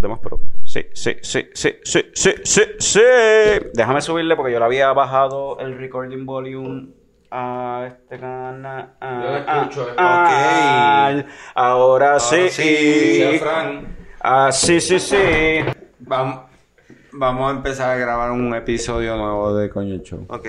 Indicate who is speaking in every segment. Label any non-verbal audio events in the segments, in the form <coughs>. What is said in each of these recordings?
Speaker 1: los demás, pero sí, sí, sí, sí, sí, sí, sí, sí. Déjame subirle porque yo le había bajado el recording volume a este canal. Ah,
Speaker 2: Yo lo
Speaker 1: ah,
Speaker 2: escucho, eh.
Speaker 1: ah, Ahora sí.
Speaker 2: sí, Fran.
Speaker 1: Ah, sí, sí, sí.
Speaker 3: Vamos, vamos a empezar a grabar un episodio nuevo de Coño Show.
Speaker 2: Ok.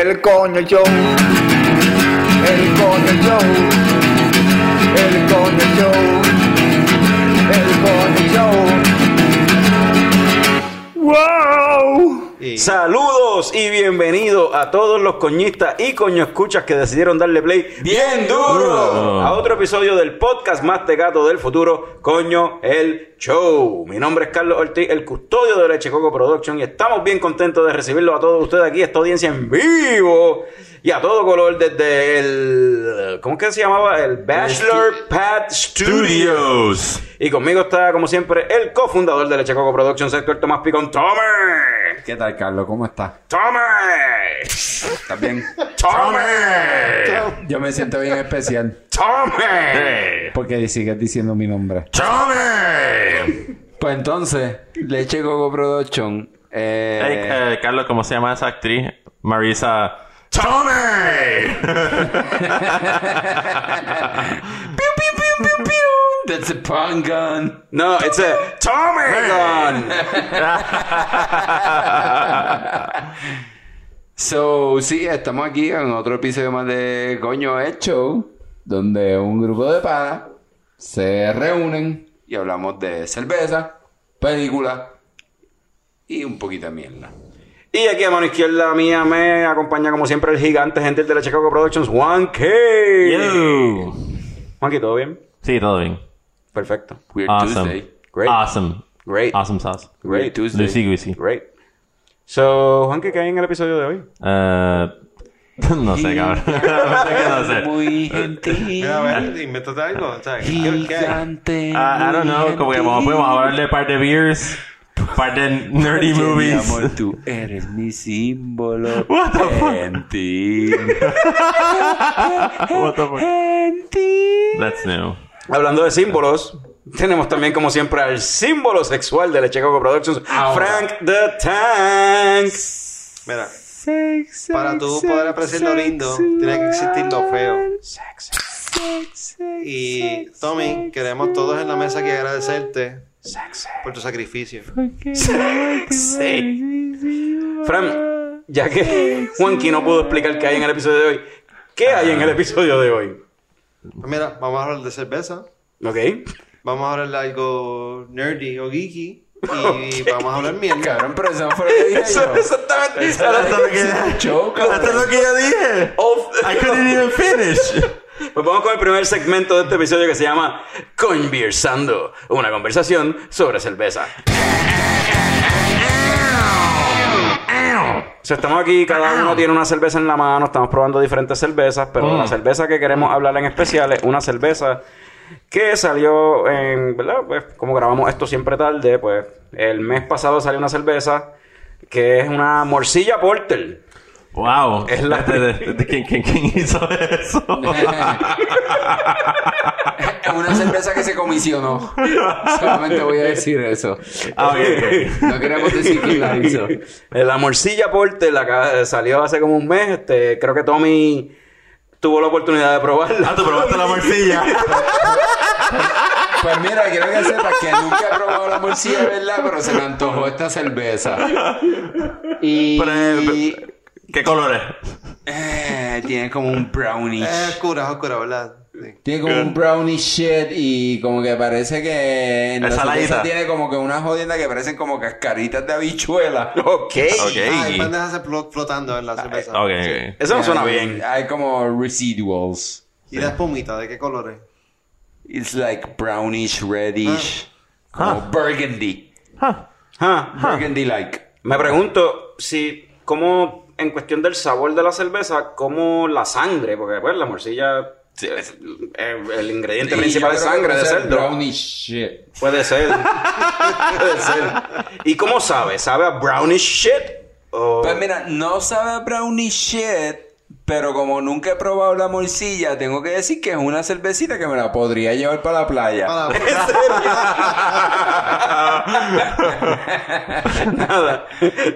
Speaker 4: el coño show, el coño show, el coño show, el coño show. ¡Wow!
Speaker 1: Saludos y bienvenidos a todos los coñistas y coño escuchas que decidieron darle play bien duro a otro episodio del podcast más tecato del futuro, Coño el Show. Mi nombre es Carlos Ortiz, el custodio de Leche Coco Production y estamos bien contentos de recibirlos a todos ustedes aquí, esta audiencia en vivo y a todo color desde el... ¿Cómo es que se llamaba? El Bachelor Pad Studios. Y conmigo está, como siempre, el cofundador de Leche Coco Productions, Héctor Tomás Picón. ¡Tome!
Speaker 3: ¿Qué tal, Carlos? ¿Cómo estás?
Speaker 1: ¡Tome!
Speaker 3: ¿Estás bien?
Speaker 1: ¡Tome!
Speaker 3: Yo me siento bien especial
Speaker 1: ¡Tome!
Speaker 3: porque sigues diciendo mi nombre.
Speaker 1: ¡Tome!
Speaker 3: Pues entonces, Leche Coco Production. Eh,
Speaker 5: Hey, eh, Carlos, ¿cómo se llama esa actriz? Marisa.
Speaker 1: ¡Tome!
Speaker 3: That's a pun gun.
Speaker 1: No, it's a Tome gun. <laughs>
Speaker 3: So, sí, estamos aquí en otro episodio más de Coño Show, donde un grupo de panas se reúnen y hablamos de cerveza, película y un poquito de mierda.
Speaker 1: Y aquí a mano izquierda mía me acompaña como siempre el gigante gentil de Leche Coco Productions, Juan K.
Speaker 5: Yo.
Speaker 1: Juanqui, ¿todo bien?
Speaker 5: Sí, todo bien.
Speaker 1: Perfecto.
Speaker 3: Weird
Speaker 5: Awesome.
Speaker 3: Tuesday.
Speaker 1: Great.
Speaker 5: Awesome.
Speaker 1: Great.
Speaker 5: Awesome sauce.
Speaker 1: Great.
Speaker 3: Tuesday.
Speaker 5: Lucy.
Speaker 1: Great. So, Juanqui, ¿qué hay en el episodio de hoy?
Speaker 5: Eh, <laughs> no sé, cabrón. <laughs> no sé. <laughs>
Speaker 3: Muy gentil.
Speaker 2: Mira, a ver, invéntate algo. O sea, ¿qué, qué hay?
Speaker 3: Gigante.
Speaker 5: Ah, I don't know, como que vamos, podemos hablar de par de beers, par de nerdy
Speaker 3: Mi
Speaker 5: movies.
Speaker 3: amor, tú eres mi símbolo.
Speaker 5: What the fuck?
Speaker 3: Gentil.
Speaker 5: What the fuck?
Speaker 3: Gentil.
Speaker 5: That's new.
Speaker 1: Hablando de símbolos, tenemos también como siempre al símbolo sexual de Leche Coco Productions, Frank the Tank.
Speaker 2: Mira, para tú poder apreciar lo lindo, tiene que existir lo feo. Y Tommy, queremos todos en la mesa que agradecerte por tu sacrificio. <laughs>
Speaker 1: Sí. Fran, ya que Juanqui no pudo explicar qué hay en el episodio de hoy, ¿qué hay en el episodio de hoy?
Speaker 2: Pues mira, vamos a hablar de cerveza.
Speaker 1: ¿Ok?
Speaker 2: Vamos a hablar de algo nerdy o geeky. Y vamos a hablar mierda.
Speaker 3: Cabrón, pero eso fue lo que dije
Speaker 1: Eso
Speaker 3: yo.
Speaker 1: exactamente.
Speaker 5: Eso es lo que
Speaker 3: Show, cabrón.
Speaker 5: Eso es lo que yo dije. I couldn't even finish.
Speaker 1: Pues vamos con el primer segmento de este episodio que se llama Conversando, una conversación sobre cerveza. O sea, estamos aquí, cada uno tiene una cerveza en la mano, estamos probando diferentes cervezas, pero la cerveza que queremos hablar en especial es una cerveza que salió en, ¿verdad? Pues como grabamos esto siempre tarde, pues el mes pasado salió una cerveza que es una morcilla porter.
Speaker 5: Wow.
Speaker 1: Es la-
Speaker 5: De- de- de- ¿quién, quién, quién hizo eso? <laughs>
Speaker 3: Es una cerveza que se comisionó. Solamente voy a decir eso.
Speaker 5: Ah.
Speaker 3: No queremos decir quién la hizo.
Speaker 1: La morcilla porter la salió hace como un mes, este, creo que Tommy tuvo la oportunidad de probarla.
Speaker 5: Ah, tú probaste la morcilla.
Speaker 3: Pues mira, quiero que sepas que nunca he probado la morcilla, ¿verdad? Pero se me antojó esta cerveza. Y...
Speaker 5: Pero, eh, ¿Qué color es?
Speaker 3: Eh, tiene como un brownish.
Speaker 2: Es oscura, es oscura, ¿verdad? Sí.
Speaker 3: Tiene como un brownish shit y como que parece que en la cerveza tiene como que una jodienda que parecen como cascaritas de habichuela. <laughs>
Speaker 1: Ok.
Speaker 5: Ok.
Speaker 2: Ah, hay pendejas flo- flotando en la cerveza.
Speaker 5: Ok, ok.
Speaker 1: Eso no suena
Speaker 3: Hay-
Speaker 1: bien.
Speaker 3: Hay como residuals.
Speaker 2: ¿Y la espumita de qué colores?
Speaker 3: It's like brownish, reddish. Como burgundy.
Speaker 1: Ah,
Speaker 3: Burgundy like.
Speaker 1: Me pregunto si, cómo, en cuestión del sabor de la cerveza, como la sangre, porque pues la morcilla, es- eh, el ingrediente principal es sangre de cerdo.
Speaker 3: Brownish shit.
Speaker 1: Puede ser. <laughs> Puede ser. ¿Y cómo sabe? ¿Sabe a brownish shit? O...
Speaker 3: Pues mira, no sabe a brownish shit, pero como nunca he probado la morcilla, tengo que decir que es una cervecita que me la podría llevar para la playa.
Speaker 2: Para- <laughs> <laughs>
Speaker 1: nada,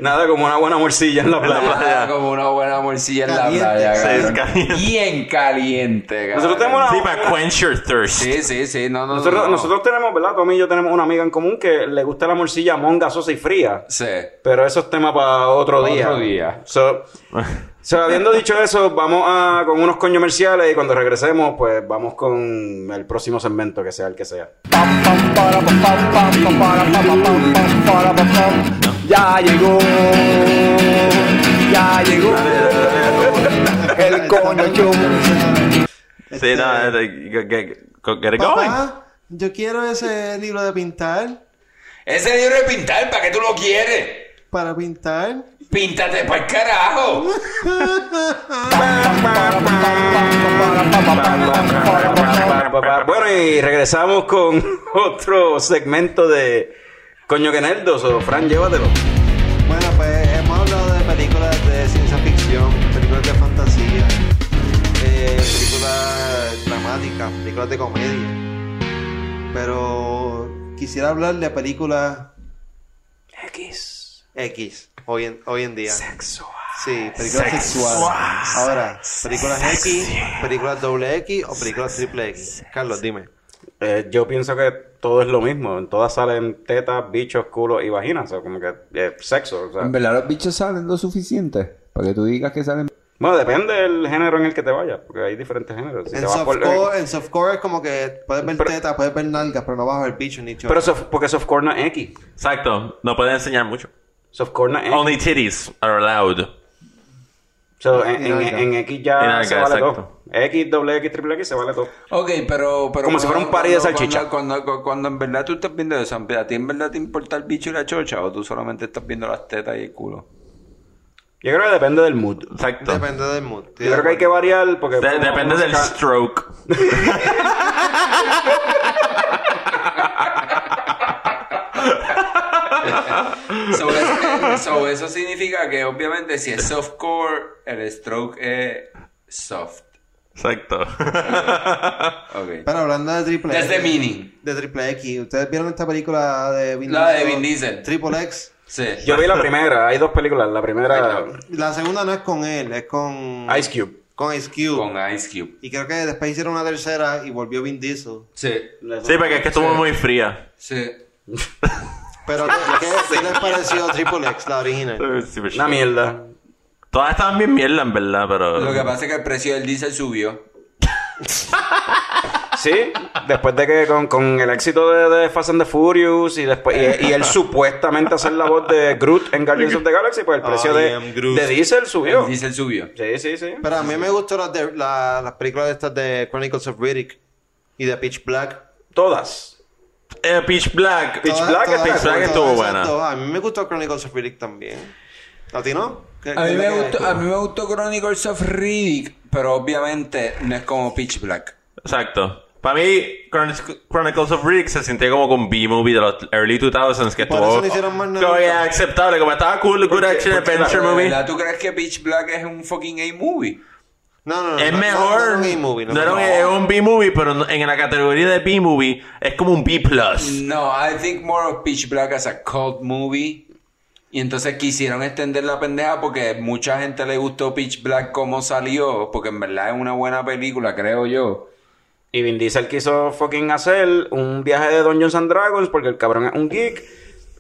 Speaker 1: nada como una buena morcilla en la playa.
Speaker 3: Nada como una buena morcilla en
Speaker 2: Caliente.
Speaker 3: la playa,
Speaker 5: Sí,
Speaker 3: cabrón.
Speaker 5: es caliente.
Speaker 3: Bien caliente, cabrón.
Speaker 1: Nosotros tenemos una-
Speaker 5: Sí, para quench your thirst.
Speaker 3: Sí, sí, sí, no, no,
Speaker 1: Nosotros,
Speaker 3: no.
Speaker 1: nosotros tenemos, ¿verdad? Tommy y yo tenemos una amiga en común que le gusta la morcilla mon gasosa y fría.
Speaker 3: Sí.
Speaker 1: Pero eso es tema para otro
Speaker 3: Otro
Speaker 1: día.
Speaker 3: día.
Speaker 1: So, so, habiendo dicho eso, vamos a con unos comerciales y cuando regresemos, pues vamos con el próximo segmento, que sea el que sea.
Speaker 4: Ya llegó, ya llegó el coño show.
Speaker 5: Sí, no, get, get, get it going.
Speaker 2: Papá, yo quiero ese libro de pintar.
Speaker 3: Ese libro de pintar, ¿para qué tú lo quieres?
Speaker 2: Para pintar.
Speaker 3: Píntate para el carajo.
Speaker 1: Bueno, y regresamos con otro segmento de Coño que Nerdos, o Fran, llévatelo.
Speaker 2: Bueno, pues hemos hablado de películas de ciencia ficción, películas de fantasía, eh, películas dramáticas, películas de comedia. Pero quisiera hablar de películas
Speaker 1: X.
Speaker 2: X hoy en, hoy en día.
Speaker 1: Sexual.
Speaker 2: Sí, películas sexuales. Ahora, películas X, películas doble X o películas triple X. Carlos, dime.
Speaker 1: Eh, yo pienso que todo es lo mismo. En todas salen tetas, bichos, culos y vaginas. O sea, como que eh, sexo. O sea.
Speaker 3: En verdad los bichos salen lo suficiente. Para que tú digas que salen...
Speaker 1: Bueno, depende del género en el que te vayas. Porque hay diferentes géneros. Si
Speaker 2: En
Speaker 1: vas por-
Speaker 2: softcore, en softcore es como que puedes ver
Speaker 1: Pero-
Speaker 2: tetas, puedes ver nalgas, pero no vas a ver bichos ni chorros.
Speaker 1: Pero soft- porque softcore no es X.
Speaker 5: Exacto. No puede enseñar mucho.
Speaker 1: Es X.
Speaker 5: Only titties are allowed.
Speaker 1: So, en,
Speaker 2: Y
Speaker 1: en-
Speaker 2: nalga.
Speaker 1: en X ya
Speaker 5: nalga,
Speaker 1: se vale
Speaker 5: exacto.
Speaker 1: todo. X, doble X, triple X se vale todo.
Speaker 3: Ok, pero... pero
Speaker 1: Como si fuera un party de salchicha.
Speaker 3: Cuando, cuando, cuando en verdad tú estás viendo eso, ¿a ti en verdad te importa el bicho y la chocha? ¿O tú solamente estás viendo las tetas y el culo?
Speaker 1: Yo creo que depende del mood.
Speaker 5: Exacto.
Speaker 2: Depende del mood.
Speaker 1: Yo creo que hay que variar porque...
Speaker 5: De- depende del stroke. <laughs> <laughs>
Speaker 3: So, es- so, eso significa que obviamente si es softcore, el stroke es soft.
Speaker 5: Exacto. <laughs>
Speaker 3: Ok.
Speaker 2: Pero hablando de triple
Speaker 3: That's the
Speaker 2: X.
Speaker 3: meaning.
Speaker 2: De triple X. ¿Ustedes vieron esta película de Vin
Speaker 3: La de Vin Diesel.
Speaker 2: Triple X.
Speaker 3: Sí.
Speaker 1: Yo vi la primera. Hay dos películas. La primera...
Speaker 2: La segunda no es con él, es con...
Speaker 1: Ice Cube.
Speaker 2: Con Ice Cube.
Speaker 3: Con Ice Cube.
Speaker 2: Y creo que después hicieron una tercera y volvió Vin Diesel.
Speaker 3: Sí.
Speaker 5: Sí, porque es que estuvo muy fría.
Speaker 3: Sí. <laughs>
Speaker 2: Pero, ¿qué, qué les pareció Triple X, la original?
Speaker 1: Una mierda.
Speaker 5: Todas estaban bien mierda, en verdad, pero...
Speaker 3: Lo que pasa es que el precio del diésel subió. <laughs>
Speaker 1: Sí, después de que con, con el éxito de, de Fast and the Furious y después y, y él supuestamente hacer la voz de Groot en Guardians of the Galaxy, pues el precio de, de Diesel subió.
Speaker 3: El diésel subió.
Speaker 1: Sí, sí, sí.
Speaker 2: Pero a mí me gustó las, de, la- las películas estas de Chronicles of Riddick y de Pitch Black.
Speaker 1: Todas.
Speaker 5: Eh, Pitch Black.
Speaker 1: Pitch
Speaker 2: Todas-
Speaker 1: Black,
Speaker 2: todas-
Speaker 1: Pitch
Speaker 5: Black estuvo buena.
Speaker 2: dos. A mí me gustó Chronicles of Riddick también. ¿A ti no? ¿Qué-
Speaker 3: A
Speaker 2: qué
Speaker 3: mí, me gustó, a mí me gustó Chronicles of Riddick, pero obviamente no es como Pitch Black.
Speaker 5: Exacto. Para mí, Chron- Chronicles of Riddick se sentía como con B-movie de los early 2000s que estuvo como aceptable, como estaba cool, good action
Speaker 1: porque
Speaker 5: adventure
Speaker 3: ¿De
Speaker 5: movie.
Speaker 3: tú crees que Pitch Black es un fucking A-movie?
Speaker 2: No, no, no.
Speaker 5: Es
Speaker 2: no,
Speaker 5: mejor.
Speaker 2: No, no, no,
Speaker 5: era un, es un B-movie, pero en la categoría de B-movie es como un B+.
Speaker 3: No, I think more of Pitch Black as a cult movie. Y entonces quisieron extender la pendeja porque mucha gente le gustó Pitch Black como salió, porque en verdad es una buena película, creo yo.
Speaker 1: Y Vin Diesel quiso fucking hacer un viaje de Dungeons and Dragons porque el cabrón es un geek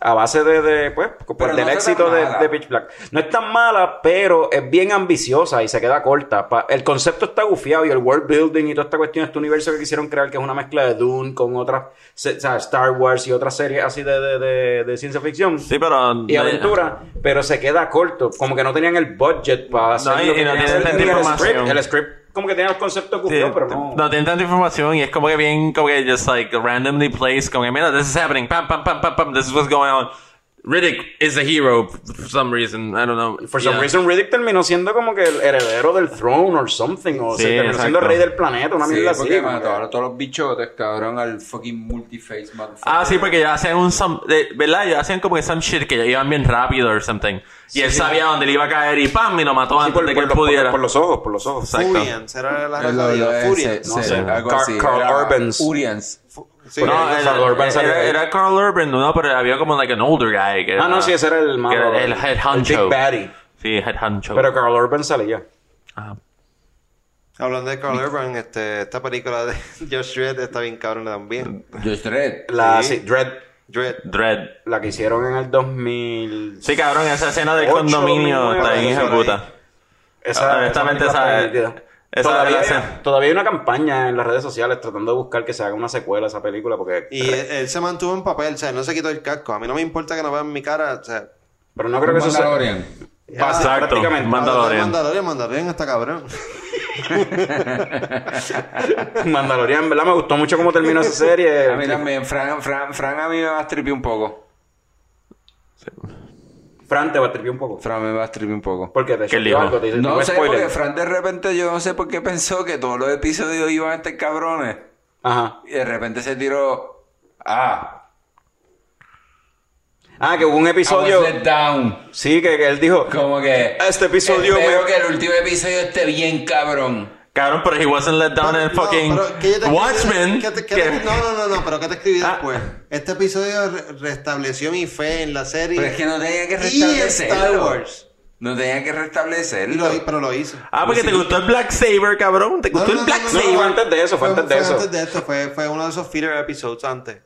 Speaker 1: a base de, de, pues, pues, del
Speaker 3: no
Speaker 1: éxito de, de Pitch Black. No es tan mala, pero es bien ambiciosa y se queda corta. Pa- el concepto está gufiado y el world building y toda esta cuestión, este universo que quisieron crear, que es una mezcla de Dune con otras, se- o sea, Star Wars y otras series así de, de, de, de ciencia ficción.
Speaker 5: Sí, pero...
Speaker 1: Y aventura, pero se queda corto. Como que no tenían el budget para hacer
Speaker 5: No,
Speaker 1: lo que
Speaker 5: y no
Speaker 1: script. El script como que tenía los conceptos bufiados, pero no.
Speaker 5: no tiene tanta información y es como que bien, como que just like randomly placed, como que mira, this is happening, pam, pam, pam, pam, pam, this is what's going on. Riddick is a hero for some reason, I don't know.
Speaker 1: For some
Speaker 5: Yeah.
Speaker 1: reason, Riddick terminó siendo como que el heredero del throne or something. O
Speaker 5: Sí,
Speaker 1: se terminó siendo
Speaker 5: exacto.
Speaker 1: rey del planeta, una
Speaker 3: Sí,
Speaker 1: mierda así.
Speaker 3: porque mató
Speaker 1: que-
Speaker 3: a todos los bichotes, cabrón, al fucking multiface.
Speaker 5: Ah, sí, porque ya hacían un some, de- ¿verdad? Ya hacían como que some shit que ya iban bien rápido or something. Y él sabía dónde le iba a caer y pam, y lo mató
Speaker 1: Sí,
Speaker 5: antes
Speaker 1: por,
Speaker 5: de que
Speaker 1: por
Speaker 5: él
Speaker 1: los, por-
Speaker 5: pudiera.
Speaker 1: por los ojos, por los ojos.
Speaker 5: Exacto.
Speaker 2: Furian, será la
Speaker 3: Es lo-
Speaker 2: raza
Speaker 3: lo-
Speaker 2: de
Speaker 3: ese-
Speaker 2: Furian.
Speaker 3: ese,
Speaker 1: sé. Carl
Speaker 3: Era
Speaker 1: Urbans.
Speaker 3: Urians.
Speaker 2: Sí,
Speaker 5: No,
Speaker 1: Carl
Speaker 5: era, era, era Carl Urban, no, pero había como like an older guy. Que
Speaker 1: Ah, no, sí, ese era el malo.
Speaker 5: era el head honcho.
Speaker 1: Big Baddy.
Speaker 5: Sí, head honcho.
Speaker 1: Pero Carl Urban salía.
Speaker 5: Ah.
Speaker 2: Hablando de Carl Urban, este, esta película de <laughs> Josh Dredd está bien cabrona también.
Speaker 3: Josh Dredd.
Speaker 1: La
Speaker 2: Sí.
Speaker 1: sí, Dread,
Speaker 2: Dredd.
Speaker 5: Dread.
Speaker 1: la que hicieron en el 2000.
Speaker 5: Sí, cabrón, esa escena del condominio está bien puta.
Speaker 1: Esa,
Speaker 5: Honestamente,
Speaker 1: esa
Speaker 5: esa-. Esa
Speaker 1: todavía,
Speaker 5: es
Speaker 1: hay, todavía hay una campaña en las redes sociales tratando de buscar que se haga una secuela a esa película porque
Speaker 2: Y él, él se mantuvo en papel, o sea, no se quitó el casco. A mí no me importa que no vean mi cara, o sea...
Speaker 1: pero no creo que eso sea
Speaker 5: Exacto,
Speaker 1: prácticamente
Speaker 5: Mandalorian.
Speaker 2: Mandalorian, Mandalorian está cabrón. <laughs>
Speaker 1: Mandalorian, ¿verdad? Me gustó mucho cómo terminó esa serie.
Speaker 3: A mí también, Fran, Fran, Fran a mí me va a un poco.
Speaker 1: Fran te va a tripear un poco.
Speaker 3: Fran me va a stripir un poco.
Speaker 1: ¿Por qué te
Speaker 5: ¿Qué
Speaker 1: choqueó algo? ¿Te dice
Speaker 3: No sé,
Speaker 1: spoiler?
Speaker 3: porque Fran de repente yo no sé por qué pensó que todos los episodios iban a estar cabrones.
Speaker 1: Ajá.
Speaker 3: Y de repente se tiró. Ah,
Speaker 1: Ah, que hubo un
Speaker 3: I
Speaker 1: episodio.
Speaker 3: was let down.
Speaker 1: Sí, que, que él dijo.
Speaker 3: Como que.
Speaker 1: Este episodio
Speaker 3: Espero
Speaker 1: me-
Speaker 3: que el último episodio esté bien cabrón.
Speaker 5: Cabrón, pero he wasn't let down in
Speaker 2: No,
Speaker 5: fucking
Speaker 2: pero ¿qué yo te-
Speaker 5: Watchmen.
Speaker 2: ¿qué te- qué
Speaker 5: que-
Speaker 2: te- no, no, no, no, pero ¿qué te escribí
Speaker 5: Ah.
Speaker 2: después? Este episodio re- restableció mi fe en la serie.
Speaker 3: Pero es que no tenía que restablecerlo.
Speaker 2: Star Wars.
Speaker 3: No tenía que restablecerlo.
Speaker 2: lo- pero lo hizo.
Speaker 5: Ah, porque te gustó el Black Saber, cabrón. Te gustó
Speaker 2: No, no,
Speaker 5: el Black
Speaker 2: no, no,
Speaker 5: Saber.
Speaker 1: fue antes de eso, fue, antes de eso.
Speaker 2: antes de esto, fue, fue uno de esos filler episodes antes.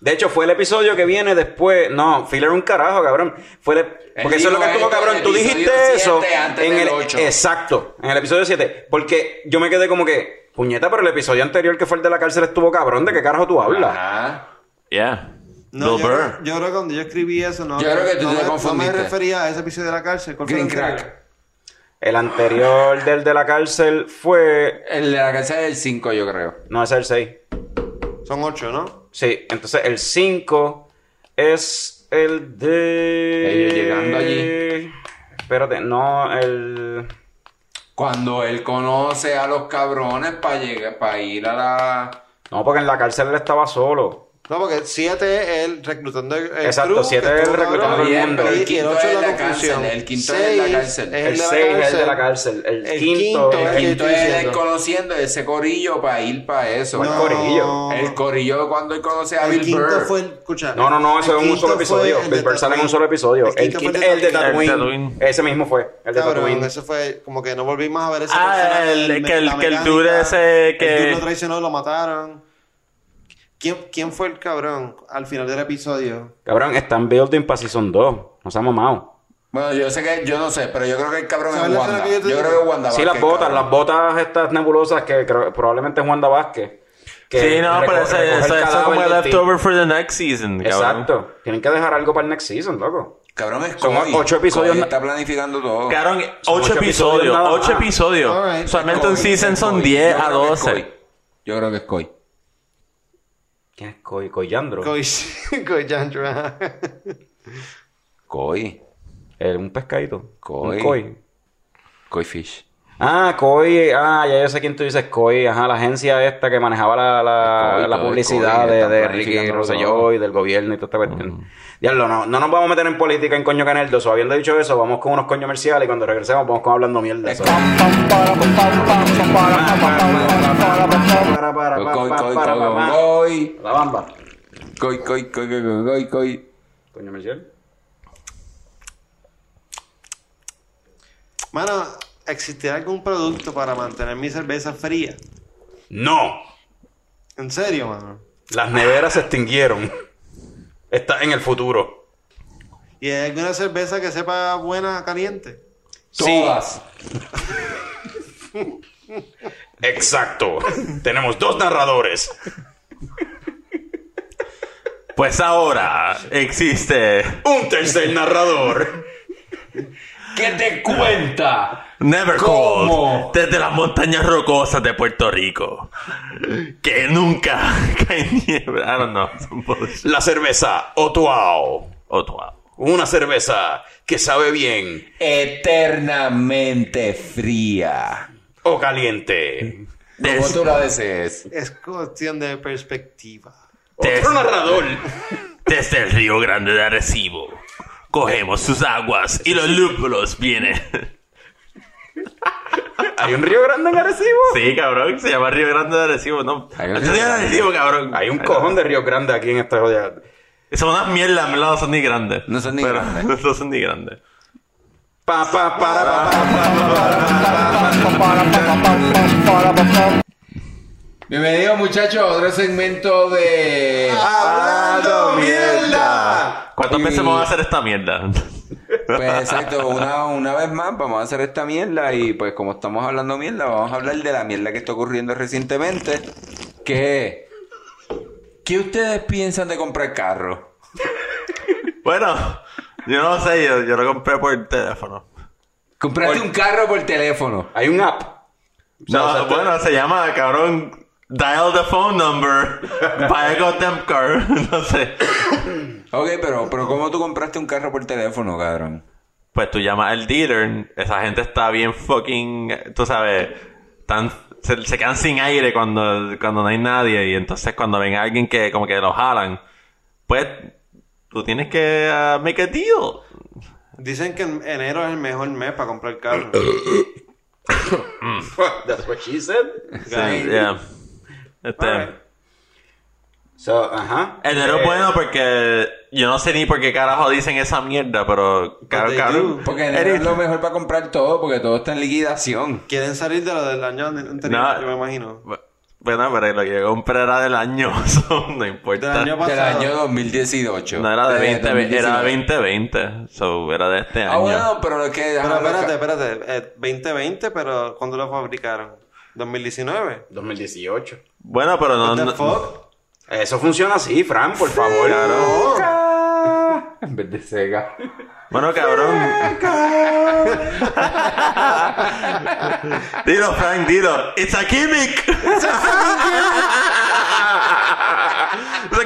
Speaker 1: De hecho, fue el episodio que viene después. No, filler un carajo, cabrón. Fue el- Porque eso es lo que estuvo, cabrón.
Speaker 3: en
Speaker 1: Tú
Speaker 3: el
Speaker 1: dijiste
Speaker 3: episodio
Speaker 1: eso en
Speaker 3: del
Speaker 1: el.
Speaker 3: ocho.
Speaker 1: Exacto, en el episodio 7. Porque yo me quedé como que. Puñeta, pero el episodio anterior que fue el de la cárcel estuvo cabrón. ¿De qué carajo tú hablas?
Speaker 3: Ajá.
Speaker 5: Yeah.
Speaker 2: No,
Speaker 5: Bill
Speaker 2: yo,
Speaker 5: Burr.
Speaker 2: creo- yo creo que cuando yo escribí eso, no,
Speaker 3: Yo creo que tú
Speaker 2: no,
Speaker 3: te
Speaker 2: me, no me
Speaker 3: confundiste.
Speaker 2: refería a ese episodio de la cárcel. ¿Cuál fue el
Speaker 3: Green
Speaker 2: anterior?
Speaker 3: Crack.
Speaker 1: El anterior del de la cárcel fue.
Speaker 3: El de la casa del 5, yo creo.
Speaker 1: No, ese es el 6.
Speaker 2: Son ocho, ¿no?
Speaker 1: Sí, entonces el 5 es el de.
Speaker 3: Ellos llegando allí.
Speaker 1: Espérate, no, el.
Speaker 3: Cuando él conoce a los cabrones para llegar, para ir a la.
Speaker 1: No, porque en la cárcel él estaba solo.
Speaker 2: No, porque siete es él reclutando el, el
Speaker 1: Exacto,
Speaker 2: crew,
Speaker 1: siete
Speaker 2: que
Speaker 1: es él
Speaker 2: estuvo
Speaker 1: reclutando el mundo.
Speaker 3: el
Speaker 2: y
Speaker 3: quinto es
Speaker 2: la
Speaker 3: cárcel. El quinto es la cárcel.
Speaker 2: es
Speaker 1: El
Speaker 2: de la
Speaker 1: 6 es el de la cárcel. El,
Speaker 2: El
Speaker 1: quinto,
Speaker 2: quinto
Speaker 1: es el
Speaker 3: Quinto conociendo ese corillo para ir para eso.
Speaker 1: ¿Cuál
Speaker 2: No.
Speaker 1: corillo?
Speaker 3: El corillo cuando él conoce a
Speaker 2: El
Speaker 3: Bill
Speaker 2: quinto
Speaker 3: Burr.
Speaker 2: fue el.
Speaker 1: No, no, no,
Speaker 2: el
Speaker 1: eso es un
Speaker 2: quinto
Speaker 1: solo episodio.
Speaker 2: el de
Speaker 1: Bill Burr sale en un solo episodio. El,
Speaker 2: quinto
Speaker 1: quinto- el de
Speaker 2: Tatooine.
Speaker 1: Ese mismo fue. El de Tatooine.
Speaker 2: eso fue como que no volvimos a ver ese
Speaker 5: Ah,
Speaker 2: personaje,
Speaker 5: el- que el- el dude ese que-
Speaker 2: El dude lo traicionó, lo mataron. ¿Quién, ¿Quién fue el cabrón al final del episodio?
Speaker 1: Cabrón, están building para Season 2. No se ha mamado.
Speaker 3: Bueno, yo sé que, yo no sé, pero yo creo que el cabrón
Speaker 2: ¿Sabes
Speaker 3: es Wanda.
Speaker 2: yo
Speaker 3: Yo, creo que Wanda
Speaker 1: Sí, las botas,
Speaker 3: cabrón.
Speaker 1: las botas estas nebulosas que creo- probablemente es Wanda Vázquez. que
Speaker 5: Sí, no, pero eso es como el leftover for the next season, cabrón.
Speaker 1: Exacto. Tienen que dejar algo para el next season, loco.
Speaker 3: Cabrón es
Speaker 1: Son
Speaker 3: Coy.
Speaker 1: ocho episodios
Speaker 3: está planificando todo.
Speaker 5: Cabrón, ocho
Speaker 1: ocho episodios
Speaker 5: ocho episodios. Solamente un
Speaker 3: Coy,
Speaker 5: season
Speaker 3: es
Speaker 5: son
Speaker 3: Coy.
Speaker 5: 10
Speaker 3: Yo
Speaker 5: a
Speaker 3: creo que es
Speaker 5: 12.
Speaker 3: Coy. Yo creo que es Coy.
Speaker 1: ¿Quién es Coy? Coyandro.
Speaker 2: Coy, Coy Jandra.
Speaker 3: Coy.
Speaker 1: Un pescadito.
Speaker 3: Coy.
Speaker 1: Un Coy.
Speaker 3: Coy Fish.
Speaker 1: Ah, Coy. Ah, ya yo sé quién tú dices Coy. Ajá, la agencia esta que manejaba la, la, publicidad de, de Ricky Rosselló y del gobierno y toda esta cuestión. Diablo, no, no nos vamos a meter en política en Coño Caneldos. O habiendo dicho eso, vamos con unos coños comerciales y cuando regresemos vamos con hablando mierda. Pa.
Speaker 3: Coy.
Speaker 1: La bamba.
Speaker 3: Coy, Coy, Coy, Coy, Coy, Coy, Coy.
Speaker 1: Coño comercial.
Speaker 2: Mano, ¿existirá algún producto para mantener mi cerveza fría?
Speaker 1: No.
Speaker 2: ¿En serio, mano?
Speaker 1: Las neveras se extinguieron. Está en el futuro.
Speaker 2: ¿Y hay alguna cerveza que sepa buena caliente?
Speaker 1: Sí.
Speaker 3: Todas.
Speaker 1: Exacto. Tenemos dos narradores.
Speaker 5: Pues ahora existe
Speaker 1: Un tercer narrador.
Speaker 3: ¿Qué te cuenta?
Speaker 5: Never
Speaker 3: ¿Cómo?
Speaker 5: cold. Desde las montañas rocosas de Puerto Rico. Que nunca <laughs> cae nieve. I don't know.
Speaker 1: La cerveza Otuao.
Speaker 5: Otro lado.
Speaker 1: Una cerveza que sabe bien
Speaker 3: Eternamente fría.
Speaker 1: o caliente.
Speaker 3: Como tú la desees.
Speaker 2: Es cuestión de perspectiva.
Speaker 5: Des-
Speaker 1: Otro narrador.
Speaker 5: Desde el Río Grande de Arecibo. Cogemos sus aguas y los lúpulos vienen.
Speaker 1: ¿Hay un río grande en Arecibo?
Speaker 5: Sí, cabrón, se llama Río Grande de Arecibo, ¿no?
Speaker 3: Hay un
Speaker 5: Este
Speaker 3: Río
Speaker 5: Río de
Speaker 3: Grande.
Speaker 5: Arecibo, cabrón.
Speaker 1: Hay un cojón de río grande aquí en esta jodida.
Speaker 5: Son unas mierdas, en no son ni grandes.
Speaker 3: No son ni
Speaker 5: Pero-
Speaker 3: grandes.
Speaker 5: No son ni grandes.
Speaker 1: Pa, pa, para, pa, pa, pa, pa,
Speaker 3: Bienvenidos muchachos a otro segmento de...
Speaker 1: ¡Hablando mierda!
Speaker 5: ¿Cuántas veces vamos a hacer esta mierda?
Speaker 3: Pues exacto, una, una vez más vamos a hacer esta mierda y pues como estamos hablando mierda, vamos a hablar de la mierda que está ocurriendo recientemente. Que... ¿Qué ustedes piensan de comprar carro?
Speaker 5: bueno, yo no sé, yo, yo lo compré por el teléfono.
Speaker 3: Compraste un carro por teléfono.
Speaker 1: Hay un app.
Speaker 5: No,
Speaker 1: o sea,
Speaker 5: bueno, se llama, cabrón, dial the phone number, <laughs> buy a goddamn car, <laughs> no sé.
Speaker 3: Ok, pero, pero ¿cómo tú compraste un carro por teléfono, cabrón?
Speaker 5: Pues tú llamas al dealer, esa gente está bien fucking, tú sabes, tan, se, se quedan sin aire cuando, cuando no hay nadie y entonces cuando ven a alguien que como que lo jalan, pues tú tienes que uh, make a deal.
Speaker 2: Dicen que en enero es el mejor mes para comprar carro. <coughs> <coughs>
Speaker 1: That's what she said.
Speaker 2: Guy.
Speaker 5: Yeah. Este.
Speaker 1: So, ajá.
Speaker 5: enero
Speaker 1: Eh,
Speaker 5: es bueno porque yo no sé ni por qué carajo dicen esa mierda, pero caro, caro.
Speaker 3: Porque enero es lo mejor para comprar todo, porque todo está en liquidación.
Speaker 2: Quieren salir de lo del año anterior,
Speaker 5: No.
Speaker 2: yo me imagino.
Speaker 5: Bueno, pero lo que yo compré era del año, <laughs> so, no
Speaker 2: Del
Speaker 5: importa.
Speaker 2: año
Speaker 3: Del
Speaker 2: pasado.
Speaker 3: año 2018.
Speaker 5: No era de 20, era
Speaker 3: 2019.
Speaker 5: 2020, so era de este año.
Speaker 3: Ah, bueno, pero es que...
Speaker 2: Pero espérate, espérate. eh, 2020, pero ¿cuándo lo fabricaron? ¿2019?
Speaker 1: 2018.
Speaker 5: Bueno, pero no,
Speaker 2: What the
Speaker 5: no-
Speaker 2: fuck?
Speaker 1: Eso funciona así, Fran, por favor. <laughs>
Speaker 3: En vez de Sega.
Speaker 5: Bueno, cabrón. <laughs> dilo, Frank, dilo. It's a gimmick. It's a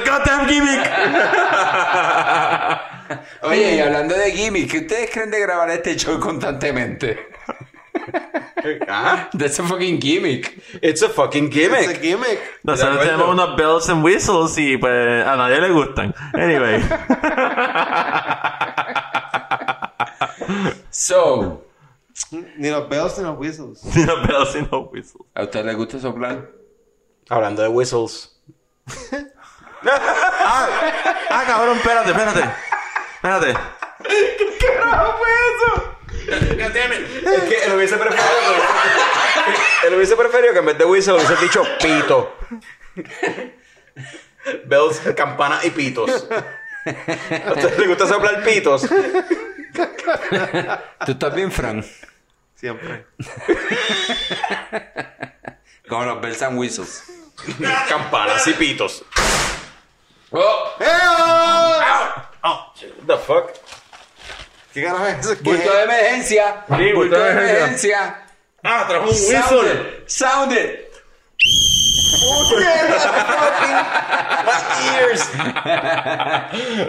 Speaker 5: goddamn gimmick. <laughs>
Speaker 3: Oye, y hablando de gimmick, ¿qué ustedes creen de grabar este show constantemente?
Speaker 1: Ajá.
Speaker 3: That's a fucking gimmick.
Speaker 1: It's a fucking
Speaker 2: It's a
Speaker 1: gimmick.
Speaker 2: gimmick.
Speaker 5: Nosotros tenemos unos bells and whistles y pues a nadie le gustan. Anyway. <laughs>
Speaker 3: So,
Speaker 2: Ni los bells ni los whistles. <laughs>
Speaker 5: unos bells y no whistles.
Speaker 3: ¿a ustedes les gusta soplar?
Speaker 1: Hablando de whistles. <laughs>
Speaker 5: Ah, cabrón, espérate, espérate. Espérate.
Speaker 1: Es que él hubiese preferido que, él hubiese preferido que en vez de whistle hubiese dicho pito. Bells, campana y pitos. ¿A usted le gusta soplar pitos?
Speaker 3: ¿Tú estás bien, Fran?
Speaker 2: Siempre.
Speaker 3: Como los bells and whistles.
Speaker 1: Campanas y pitos.
Speaker 3: ¡Oh!
Speaker 1: What the fuck?
Speaker 2: ¿Qué carajo es eso? ¿Qué
Speaker 3: ¡Bulto de emergencia!
Speaker 5: Sí, bulto de
Speaker 3: emergencia!
Speaker 5: Ah, trajo un
Speaker 3: ¡Sound it! ¡Sound it!
Speaker 1: Ears.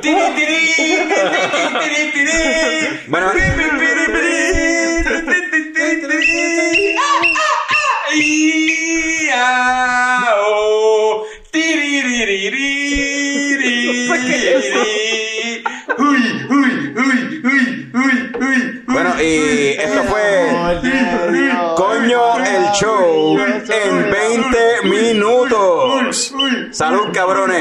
Speaker 3: ¡Tiri, tiri! ¡Tiri, tiri, tiri!
Speaker 1: Bueno, bueno,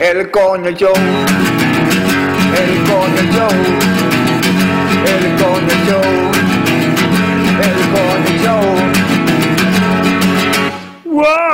Speaker 4: el coño show. El coño show. El coño show. El coño show. ¡Wow!